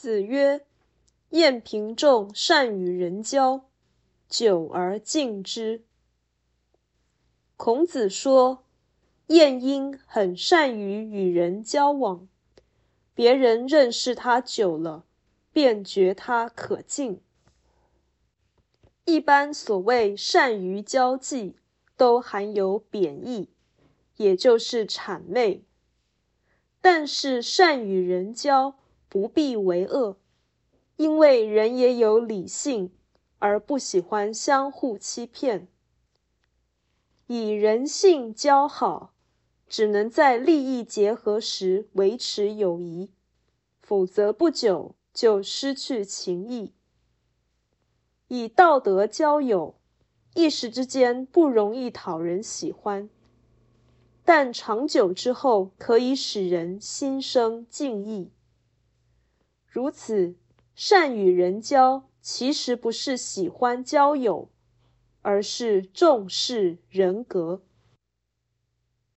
子曰：“晏平仲善与人交，久而敬之。”孔子说，晏婴很善于与人交往，别人认识他久了，便觉他可敬。一般所谓善于交际，都含有贬义，也就是谄媚。但是善与人交不必为恶，因为人也有理性，而不喜欢相互欺骗。以人性交好，只能在利益结合时维持友谊，否则不久就失去情谊。以道德交友，一时之间不容易讨人喜欢，但长久之后可以使人心生敬意。如此，善与人交，其实不是喜欢交友，而是重视人格。